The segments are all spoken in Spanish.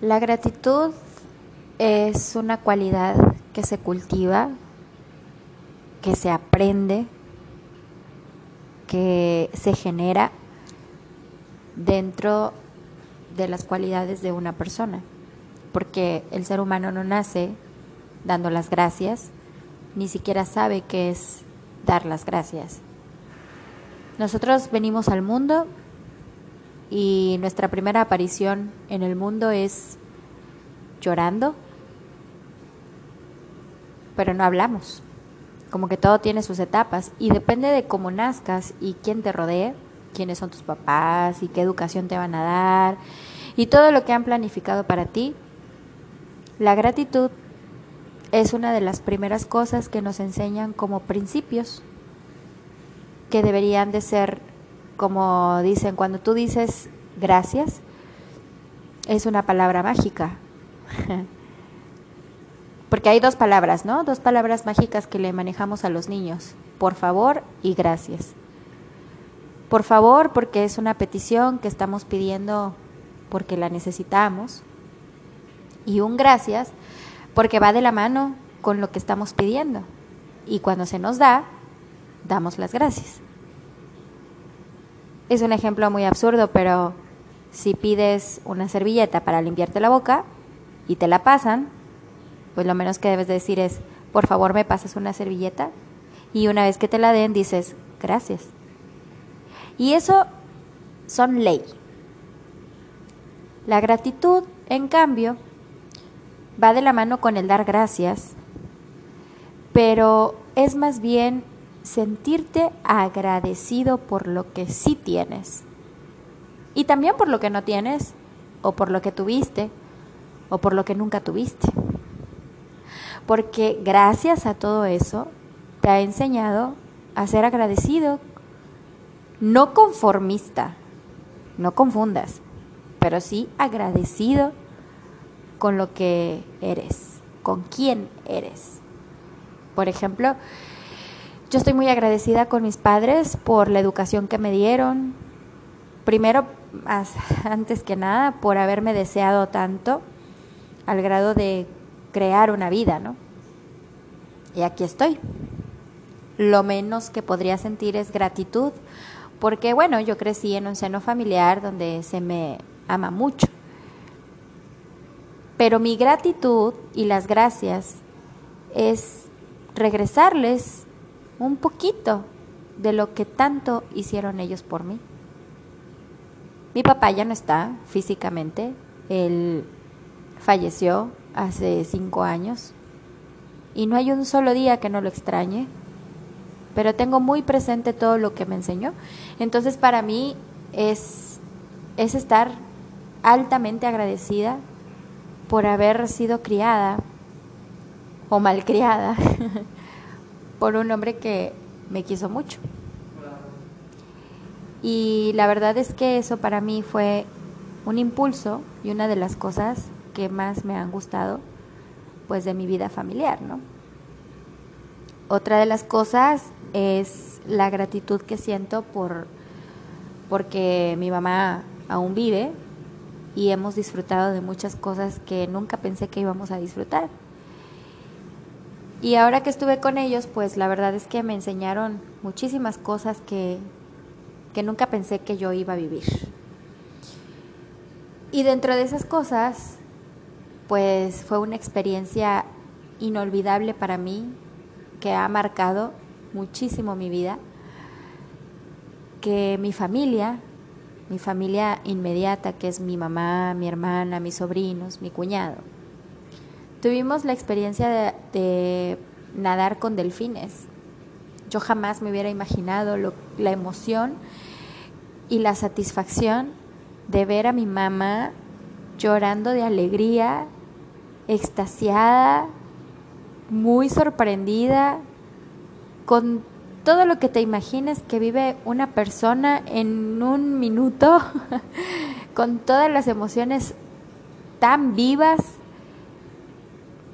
La gratitud es una cualidad que se cultiva, que se aprende, que se genera dentro de las cualidades de una persona, porque el ser humano no nace dando las gracias, ni siquiera sabe qué es dar las gracias. Nosotros venimos al mundo y nuestra primera aparición en el mundo es llorando, pero no hablamos. Como que todo tiene sus etapas y depende de cómo nazcas y quién te rodee, quiénes son tus papás y qué educación te van a dar y todo lo que han planificado para ti. La gratitud es una de las primeras cosas que nos enseñan como principios que deberían de ser, como dicen, cuando tú dices gracias, es una palabra mágica. Porque hay dos palabras, ¿no? Dos palabras mágicas que le manejamos a los niños. Por favor y gracias. Por favor, porque es una petición que estamos pidiendo porque la necesitamos. Y un gracias, porque va de la mano con lo que estamos pidiendo. Y cuando se nos da, damos las gracias. Es un ejemplo muy absurdo, pero si pides una servilleta para limpiarte la boca y te la pasan, pues lo menos que debes decir es, por favor me pasas una servilleta. Y una vez que te la den, dices, gracias. Y eso son ley. La gratitud, en cambio, va de la mano con el dar gracias, pero es más bien sentirte agradecido por lo que sí tienes y también por lo que no tienes o por lo que tuviste o por lo que nunca tuviste. Porque gracias a todo eso te ha enseñado a ser agradecido, no conformista, no confundas, pero sí agradecido con lo que eres, con quién eres. Por ejemplo, yo estoy muy agradecida con mis padres por la educación que me dieron. Primero, antes que nada, por haberme deseado tanto al grado de crear una vida, ¿no? Y aquí estoy. Lo menos que podría sentir es gratitud, porque bueno, yo crecí en un seno familiar donde se me ama mucho. Pero mi gratitud y las gracias es regresarles un poquito de lo que tanto hicieron ellos por mí. Mi papá ya no está físicamente, él falleció hace cinco años y no hay un solo día que no lo extrañe, pero tengo muy presente todo lo que me enseñó. Entonces para mí es, es estar altamente agradecida por haber sido criada o malcriada por un hombre que me quiso mucho. Y la verdad es que eso para mí fue un impulso y una de las cosas que más me han gustado pues de mi vida familiar, ¿no? Otra de las cosas es la gratitud que siento por porque mi mamá aún vive y hemos disfrutado de muchas cosas que nunca pensé que íbamos a disfrutar. Y ahora que estuve con ellos, pues la verdad es que me enseñaron muchísimas cosas que, que nunca pensé que yo iba a vivir. Y dentro de esas cosas, pues fue una experiencia inolvidable para mí, que ha marcado muchísimo mi vida, que mi familia, mi familia inmediata, que es mi mamá, mi hermana, mis sobrinos, mi cuñado, Tuvimos la experiencia de, nadar con delfines. Yo jamás me hubiera imaginado la emoción y la satisfacción de ver a mi mamá llorando de alegría, extasiada, muy sorprendida, con todo lo que te imagines que vive una persona en un minuto, con todas las emociones tan vivas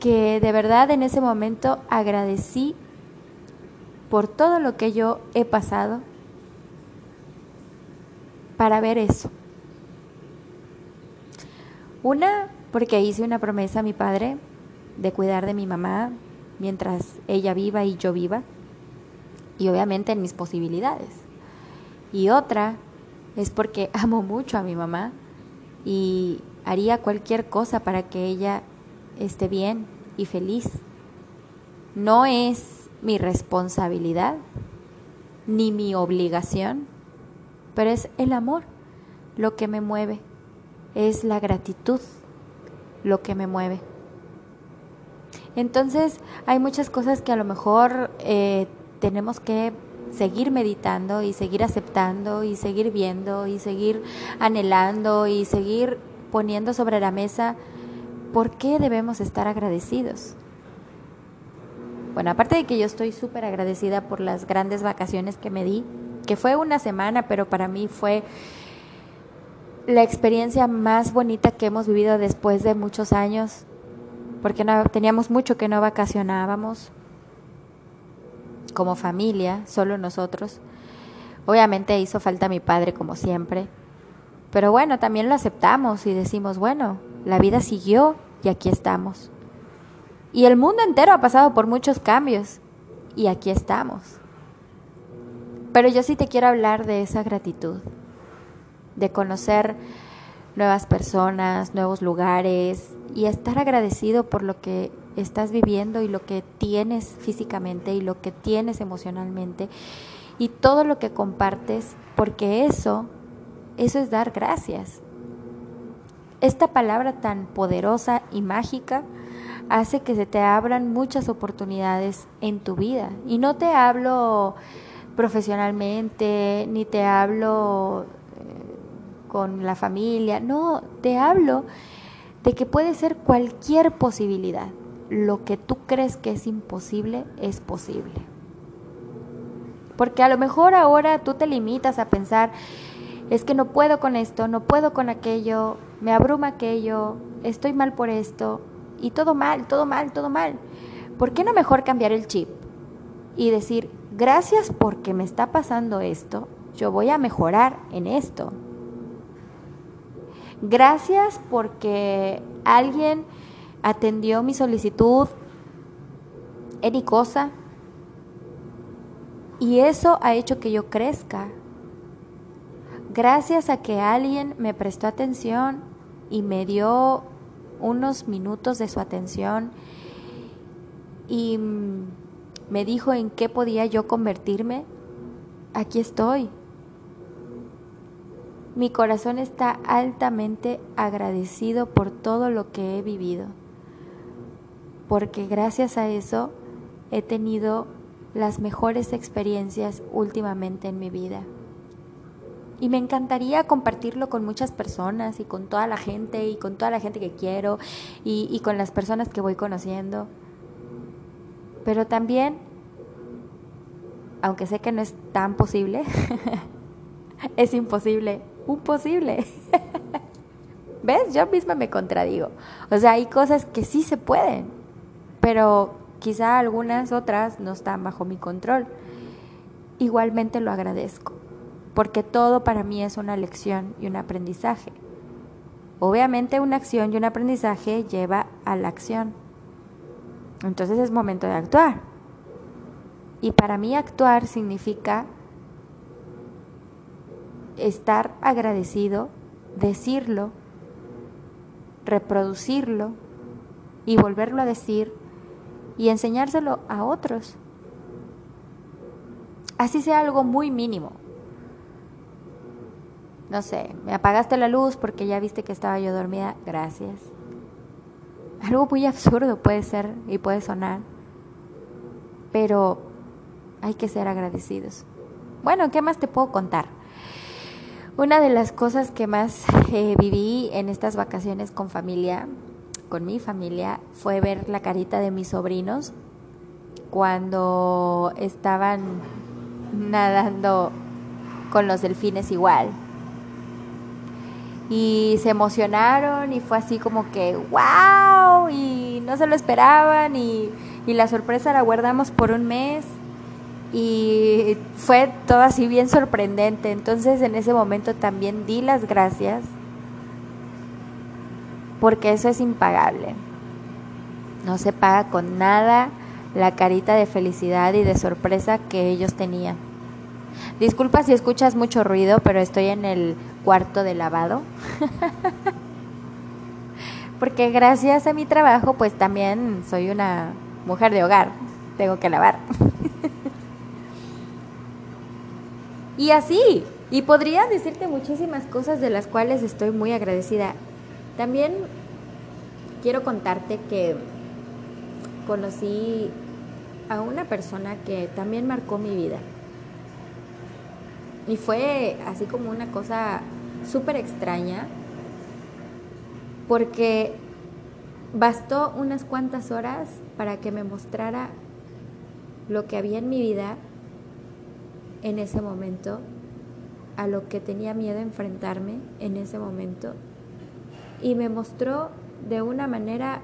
que de verdad en ese momento agradecí por todo lo que yo he pasado para ver eso. Una, porque hice una promesa a mi padre de cuidar de mi mamá mientras ella viva y yo viva, y obviamente en mis posibilidades. Y otra es porque amo mucho a mi mamá y haría cualquier cosa para que ella esté bien y feliz. No es mi responsabilidad ni mi obligación, pero es el amor lo que me mueve, es la gratitud lo que me mueve. Entonces hay muchas cosas que a lo mejor eh, tenemos que seguir meditando y seguir aceptando y seguir viendo y seguir anhelando y seguir poniendo sobre la mesa por qué debemos estar agradecidos. Bueno, aparte de que yo estoy súper agradecida por las grandes vacaciones que me di, que fue una semana, pero para mí fue la experiencia más bonita que hemos vivido después de muchos años, porque no, teníamos mucho que no vacacionábamos como familia, solo nosotros. Obviamente hizo falta mi padre como siempre, pero bueno, también lo aceptamos y decimos, bueno, la vida siguió y aquí estamos. Y el mundo entero ha pasado por muchos cambios y aquí estamos. Pero yo sí te quiero hablar de esa gratitud de conocer nuevas personas, nuevos lugares y estar agradecido por lo que estás viviendo y lo que tienes físicamente y lo que tienes emocionalmente y todo lo que compartes, porque eso, eso es dar gracias. Esta palabra tan poderosa y mágica hace que se te abran muchas oportunidades en tu vida. Y no te hablo profesionalmente, ni te hablo con la familia. No, te hablo de que puede ser cualquier posibilidad. Lo que tú crees que es imposible es posible. Porque a lo mejor ahora tú te limitas a pensar, es que no puedo con esto, no puedo con aquello, me abruma aquello, estoy mal por esto, y todo mal, todo mal, todo mal. ¿Por qué no mejor cambiar el chip y decir, gracias porque me está pasando esto, yo voy a mejorar en esto? Gracias porque alguien atendió mi solicitud en cosa y eso ha hecho que yo crezca. Gracias a que alguien me prestó atención y me dio unos minutos de su atención y me dijo en qué podía yo convertirme, aquí estoy. Mi corazón está altamente agradecido por todo lo que he vivido, porque gracias a eso he tenido las mejores experiencias últimamente en mi vida. Y me encantaría compartirlo con muchas personas y con toda la gente y con toda la gente que quiero y, con las personas que voy conociendo. Pero también, aunque sé que no es tan posible, es imposible un posible. ¿Ves? Yo misma me contradigo. O sea, hay cosas que sí se pueden, pero quizá algunas otras no están bajo mi control. Igualmente lo agradezco, porque todo para mí es una lección y un aprendizaje. Obviamente una acción y un aprendizaje lleva a la acción. Entonces es momento de actuar. Y para mí actuar significa estar agradecido, decirlo, reproducirlo y volverlo a decir y enseñárselo a otros. Así sea algo muy mínimo. No sé, me apagaste la luz porque ya viste que estaba yo dormida. Gracias. Algo muy absurdo puede ser y puede sonar. Pero hay que ser agradecidos. Bueno, ¿qué más te puedo contar? Una de las cosas que más eh, viví en estas vacaciones con familia, con mi familia, fue ver la carita de mis sobrinos cuando estaban nadando con los delfines igual. Y se emocionaron y fue así como que, wow, y no se lo esperaban y, y la sorpresa la guardamos por un mes y fue todo así bien sorprendente. Entonces en ese momento también di las gracias porque eso es impagable. No se paga con nada la carita de felicidad y de sorpresa que ellos tenían. Disculpa si escuchas mucho ruido, pero estoy en el cuarto de lavado. porque gracias a mi trabajo, pues también soy una mujer de hogar. Tengo que lavar. y así, y podría decirte muchísimas cosas de las cuales estoy muy agradecida. También quiero contarte que conocí a una persona que también marcó mi vida. Y fue así como una cosa súper extraña, porque bastó unas cuantas horas para que me mostrara lo que había en mi vida en ese momento a lo que tenía miedo enfrentarme en ese momento y me mostró de una manera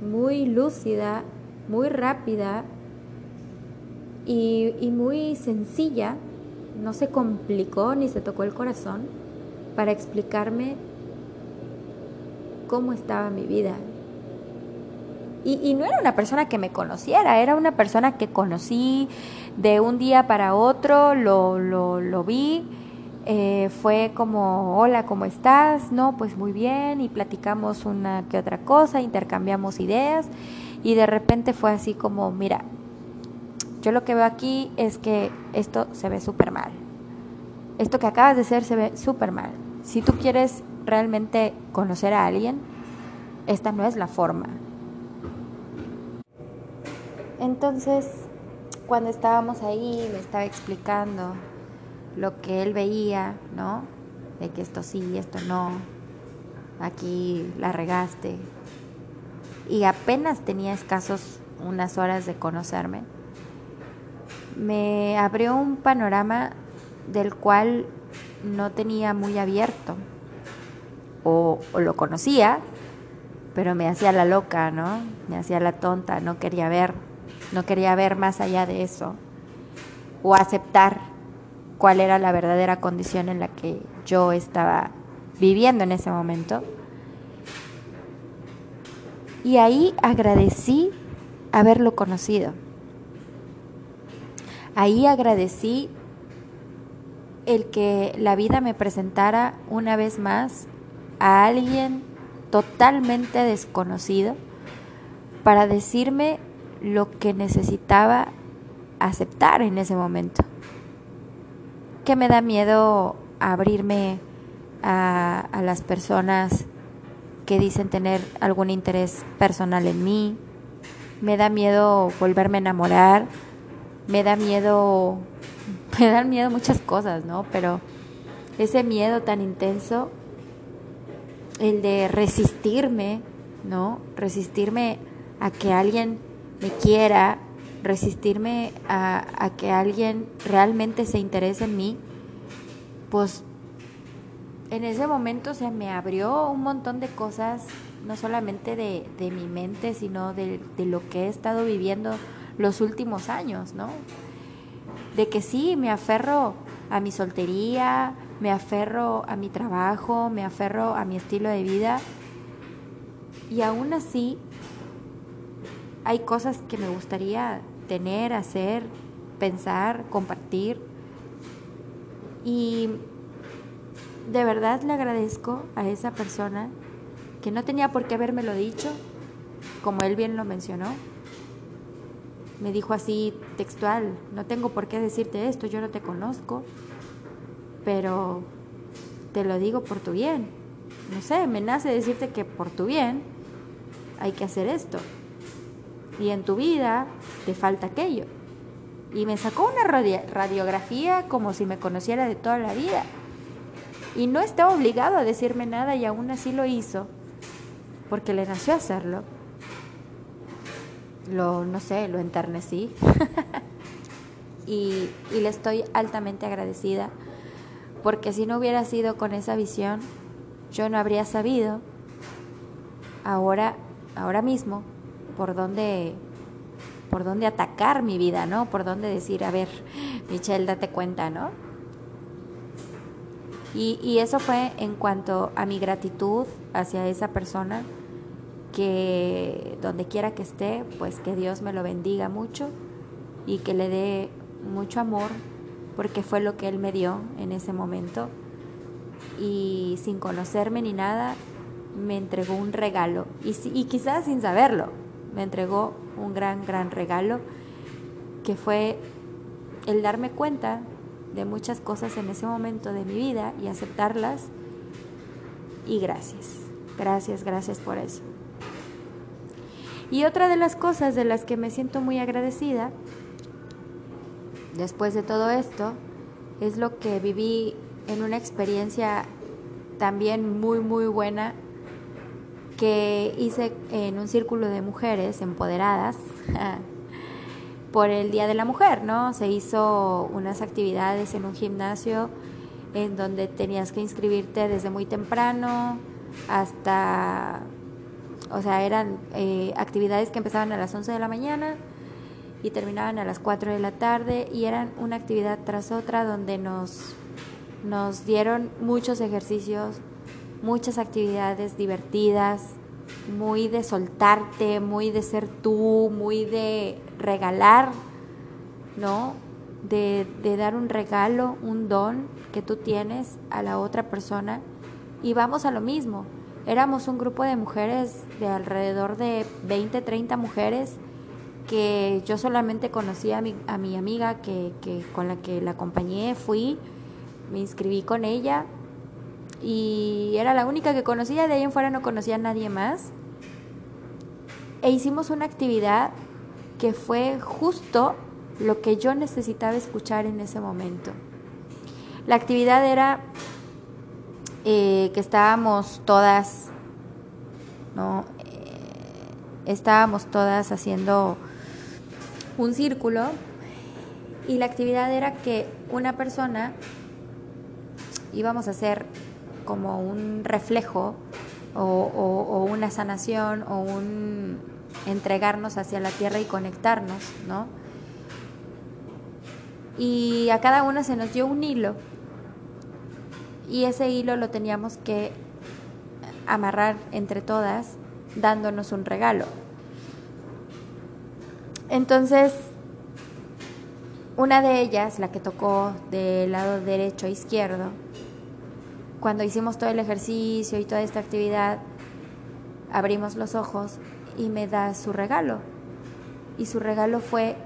muy lúcida, muy rápida y, muy sencilla, no se complicó ni se tocó el corazón para explicarme cómo estaba mi vida, y, no era una persona que me conociera, era una persona que conocí de un día para otro, lo, lo, lo vi. Eh, fue como, hola, ¿cómo estás? No, pues muy bien, y platicamos una que otra cosa, intercambiamos ideas, y de repente fue así como, mira, yo lo que veo aquí es que esto se ve súper mal. Esto que acabas de hacer se ve súper mal. Si tú quieres realmente conocer a alguien, esta no es la forma. Entonces, cuando estábamos ahí, me estaba explicando lo que él veía, ¿no? De que esto sí, esto no, aquí la regaste. Y apenas tenía escasos unas horas de conocerme. Me abrió un panorama del cual no tenía muy abierto. O, lo conocía, pero me hacía la loca, ¿no? Me hacía la tonta, no quería ver no quería ver más allá de eso o aceptar cuál era la verdadera condición en la que yo estaba viviendo en ese momento. Y ahí agradecí haberlo conocido. Ahí agradecí el que la vida me presentara una vez más a alguien totalmente desconocido para decirme lo que necesitaba aceptar en ese momento. Que me da miedo abrirme a, las personas que dicen tener algún interés personal en mí. Me da miedo volverme a enamorar. Me da miedo, me dan miedo muchas cosas, ¿no? Pero ese miedo tan intenso, el de resistirme, ¿no? Resistirme a que alguien me quiera, resistirme a, que alguien realmente se interese en mí, pues en ese momento se me abrió un montón de cosas, no solamente de, mi mente, sino de, de, lo que he estado viviendo los últimos años, ¿no? De que sí, me aferro a mi soltería, me aferro a mi trabajo, me aferro a mi estilo de vida, y aún así hay cosas que me gustaría tener, hacer, pensar, compartir. Y de verdad le agradezco a esa persona que no tenía por qué habérmelo dicho, como él bien lo mencionó. Me dijo así textual, no tengo por qué decirte esto, yo no te conozco, pero te lo digo por tu bien. No sé, me nace decirte que por tu bien hay que hacer esto y en tu vida te falta aquello. Y me sacó una radiografía como si me conociera de toda la vida. Y no estaba obligado a decirme nada y aún así lo hizo, porque le nació hacerlo. Lo, no sé, lo enternecí. y, y le estoy altamente agradecida, porque si no hubiera sido con esa visión, yo no habría sabido ahora, ahora mismo por dónde por dónde atacar mi vida, ¿no? Por dónde decir, a ver, Michelle, date cuenta, ¿no? Y, y eso fue en cuanto a mi gratitud hacia esa persona, que donde quiera que esté, pues que Dios me lo bendiga mucho y que le dé mucho amor, porque fue lo que Él me dio en ese momento. Y sin conocerme ni nada, me entregó un regalo. Y, quizás sin saberlo, me entregó un gran, gran regalo, que fue el darme cuenta de muchas cosas en ese momento de mi vida y aceptarlas. Y gracias, gracias, gracias por eso. Y otra de las cosas de las que me siento muy agradecida después de todo esto es lo que viví en una experiencia también muy, muy buena que hice en un círculo de mujeres empoderadas por el Día de la Mujer, ¿no? Se hizo unas actividades en un gimnasio en donde tenías que inscribirte desde muy temprano hasta, o sea, eran eh, actividades que empezaban a las 11 de la mañana y terminaban a las 4 de la tarde y eran una actividad tras otra donde nos, nos dieron muchos ejercicios, muchas actividades divertidas, muy de soltarte, muy de ser tú, muy de regalar, ¿no? De, de, dar un regalo, un don que tú tienes a la otra persona. Y vamos a lo mismo. Éramos un grupo de mujeres de alrededor de 20, 30 mujeres que yo solamente conocía a mi, a mi amiga que, que con la que la acompañé, fui, me inscribí con ella y era la única que conocía, de ahí en fuera no conocía a nadie más. E hicimos una actividad que fue justo lo que yo necesitaba escuchar en ese momento. La actividad era que estábamos todas, ¿no? Eh, estábamos todas haciendo un círculo y la actividad era que una persona íbamos a hacer como un reflejo o, una sanación o un entregarnos hacia la tierra y conectarnos, ¿no? Y a cada una se nos dio un hilo y ese hilo lo teníamos que amarrar entre todas dándonos un regalo. Entonces, una de ellas, la que tocó del lado derecho a izquierdo, cuando hicimos todo el ejercicio y toda esta actividad, abrimos los ojos y me da su regalo. Y su regalo fue,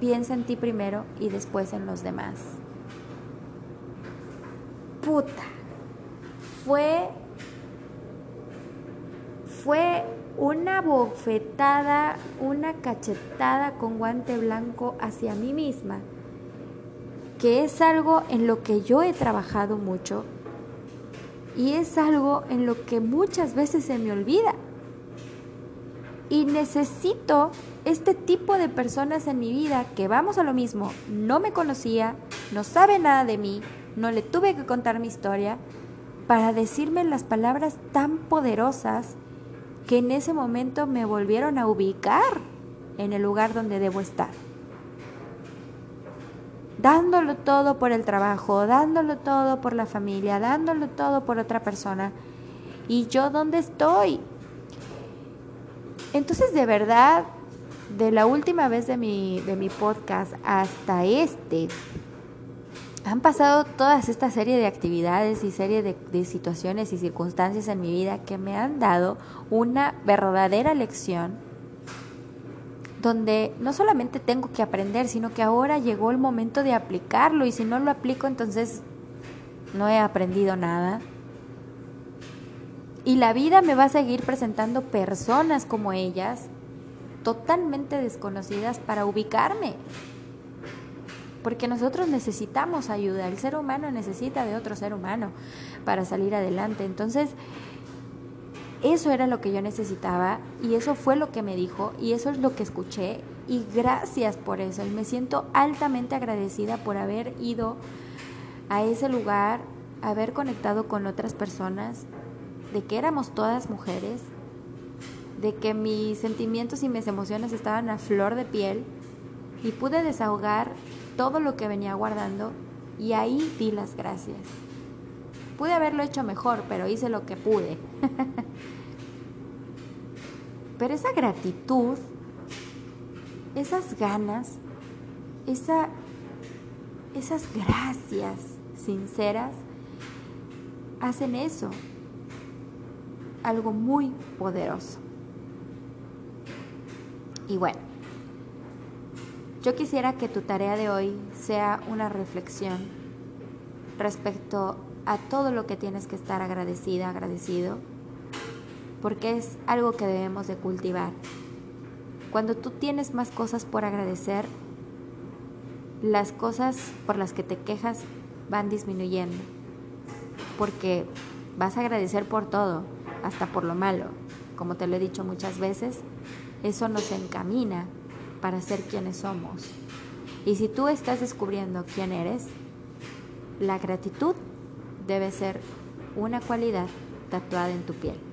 piensa en ti primero y después en los demás. Fue, fue una bofetada, una cachetada con guante blanco hacia mí misma que es algo en lo que yo he trabajado mucho y es algo en lo que muchas veces se me olvida. Y necesito este tipo de personas en mi vida que vamos a lo mismo, no me conocía, no sabe nada de mí, no le tuve que contar mi historia, para decirme las palabras tan poderosas que en ese momento me volvieron a ubicar en el lugar donde debo estar dándolo todo por el trabajo, dándolo todo por la familia, dándolo todo por otra persona. ¿Y yo dónde estoy? Entonces, de verdad, de la última vez de mi, de mi podcast hasta este, han pasado todas esta serie de actividades y serie de, de, situaciones y circunstancias en mi vida que me han dado una verdadera lección donde no solamente tengo que aprender, sino que ahora llegó el momento de aplicarlo y si no lo aplico entonces no he aprendido nada. Y la vida me va a seguir presentando personas como ellas, totalmente desconocidas, para ubicarme. Porque nosotros necesitamos ayuda, el ser humano necesita de otro ser humano para salir adelante. Entonces, eso era lo que yo necesitaba y eso fue lo que me dijo y eso es lo que escuché y gracias por eso y me siento altamente agradecida por haber ido a ese lugar, haber conectado con otras personas, de que éramos todas mujeres, de que mis sentimientos y mis emociones estaban a flor de piel y pude desahogar todo lo que venía guardando Y ahí di las gracias. Pude haberlo hecho mejor, pero hice lo que pude. pero esa gratitud, esas ganas, esa, esas gracias sinceras, hacen eso, algo muy poderoso. Y bueno, yo quisiera que tu tarea de hoy sea una reflexión respecto a todo lo que tienes que estar agradecida, agradecido, porque es algo que debemos de cultivar. Cuando tú tienes más cosas por agradecer, las cosas por las que te quejas van disminuyendo, porque vas a agradecer por todo, hasta por lo malo. Como te lo he dicho muchas veces, eso nos encamina para ser quienes somos. Y si tú estás descubriendo quién eres, la gratitud debe ser una cualidad tatuada en tu piel.